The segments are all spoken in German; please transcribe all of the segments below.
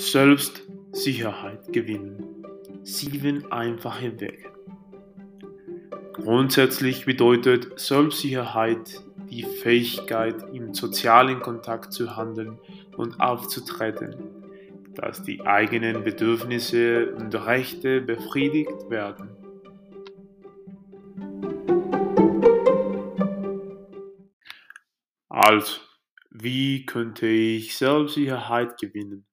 Selbstsicherheit gewinnen. Sieben einfache Wege. Grundsätzlich bedeutet Selbstsicherheit die Fähigkeit, im sozialen Kontakt zu handeln und aufzutreten, dass die eigenen Bedürfnisse und Rechte befriedigt werden. Also, wie könnte ich Selbstsicherheit gewinnen?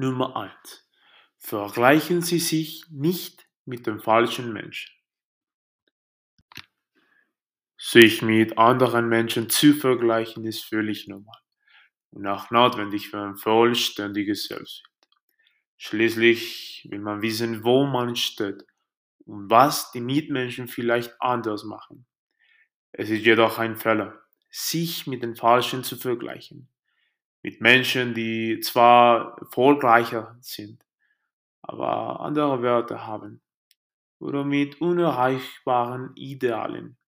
Nummer 1. Vergleichen Sie sich nicht mit dem falschen Menschen. Sich mit anderen Menschen zu vergleichen ist völlig normal und auch notwendig für ein vollständiges Selbstbild. Schließlich will man wissen, wo man steht und was die Mitmenschen vielleicht anders machen. Es ist jedoch ein Fehler, sich mit den Falschen zu vergleichen. Mit Menschen, die zwar erfolgreicher sind, aber andere Werte haben. Oder mit unerreichbaren Idealen,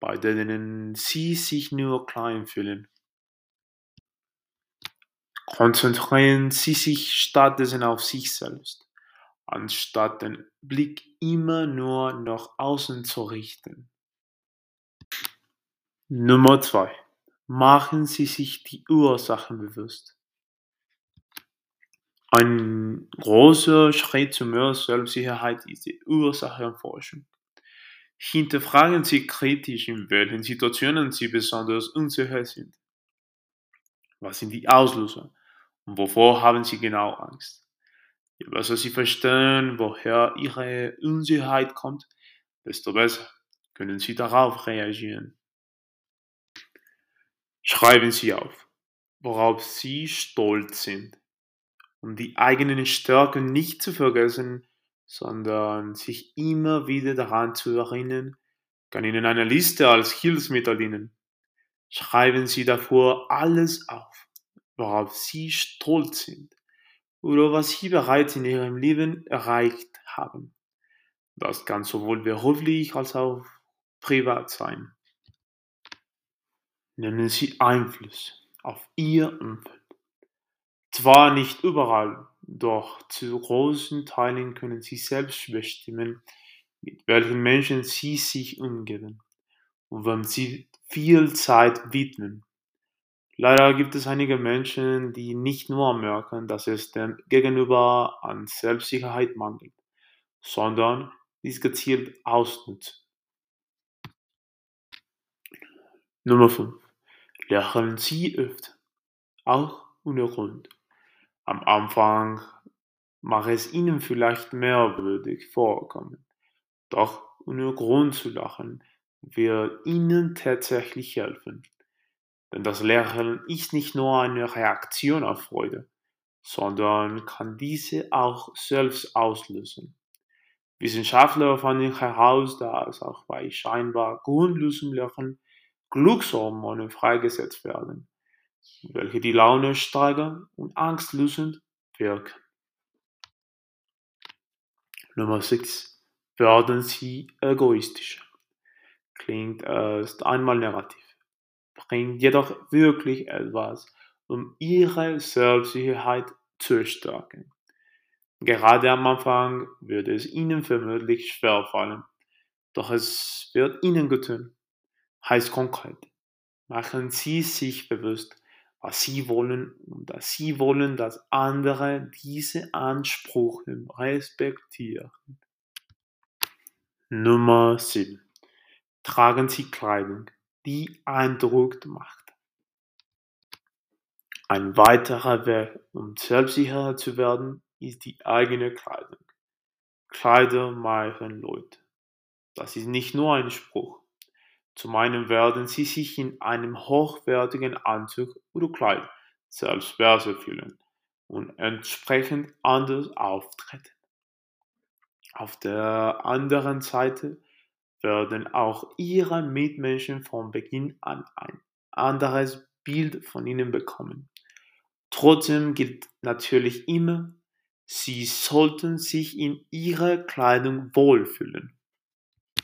bei denen sie sich nur klein fühlen. Konzentrieren Sie sich stattdessen auf sich selbst, anstatt den Blick immer nur nach außen zu richten. Nummer 2. Machen Sie sich die Ursachen bewusst. Ein großer Schritt zu mehr Selbstsicherheit ist die Ursachenforschung. Hinterfragen Sie kritisch, in welchen Situationen Sie besonders unsicher sind. Was sind die Auslöser? Und wovor haben Sie genau Angst? Je besser Sie verstehen, woher Ihre Unsicherheit kommt, desto besser können Sie darauf reagieren. Schreiben Sie auf, worauf Sie stolz sind, um die eigenen Stärken nicht zu vergessen, sondern sich immer wieder daran zu erinnern, kann Ihnen eine Liste als Hilfsmittel dienen. Schreiben Sie davor alles auf, worauf Sie stolz sind oder was Sie bereits in Ihrem Leben erreicht haben. Das kann sowohl beruflich als auch privat sein nehmen sie Einfluss auf ihr Umfeld. Zwar nicht überall, doch zu großen Teilen können sie selbst bestimmen, mit welchen Menschen sie sich umgeben und wem sie viel Zeit widmen. Leider gibt es einige Menschen, die nicht nur merken, dass es dem Gegenüber an Selbstsicherheit mangelt, sondern dies gezielt ausnutzen. Nummer 5 lächeln sie öfter, auch ohne Grund. Am Anfang mag es ihnen vielleicht merkwürdig vorkommen, doch ohne Grund zu lachen wird ihnen tatsächlich helfen. Denn das Lächeln ist nicht nur eine Reaktion auf Freude, sondern kann diese auch selbst auslösen. Wissenschaftler fanden heraus, dass auch bei scheinbar grundlosem Lächeln Glückshormone freigesetzt werden, welche die Laune steigern und angstlösend wirken. Nummer 6. Werden Sie egoistischer. Klingt erst einmal negativ, bringt jedoch wirklich etwas, um Ihre Selbstsicherheit zu stärken. Gerade am Anfang würde es Ihnen vermutlich schwerfallen, doch es wird Ihnen getan heißt konkret. Machen Sie sich bewusst, was Sie wollen und dass Sie wollen, dass andere diese Ansprüche respektieren. Nummer 7. Tragen Sie Kleidung, die Eindruck macht. Ein weiterer Weg, um selbstsicherer zu werden, ist die eigene Kleidung. Kleider machen Leute. Das ist nicht nur ein Spruch. Zum einen werden sie sich in einem hochwertigen Anzug oder Kleid selbst besser fühlen und entsprechend anders auftreten. Auf der anderen Seite werden auch ihre Mitmenschen von Beginn an ein anderes Bild von ihnen bekommen. Trotzdem gilt natürlich immer, sie sollten sich in ihrer Kleidung wohlfühlen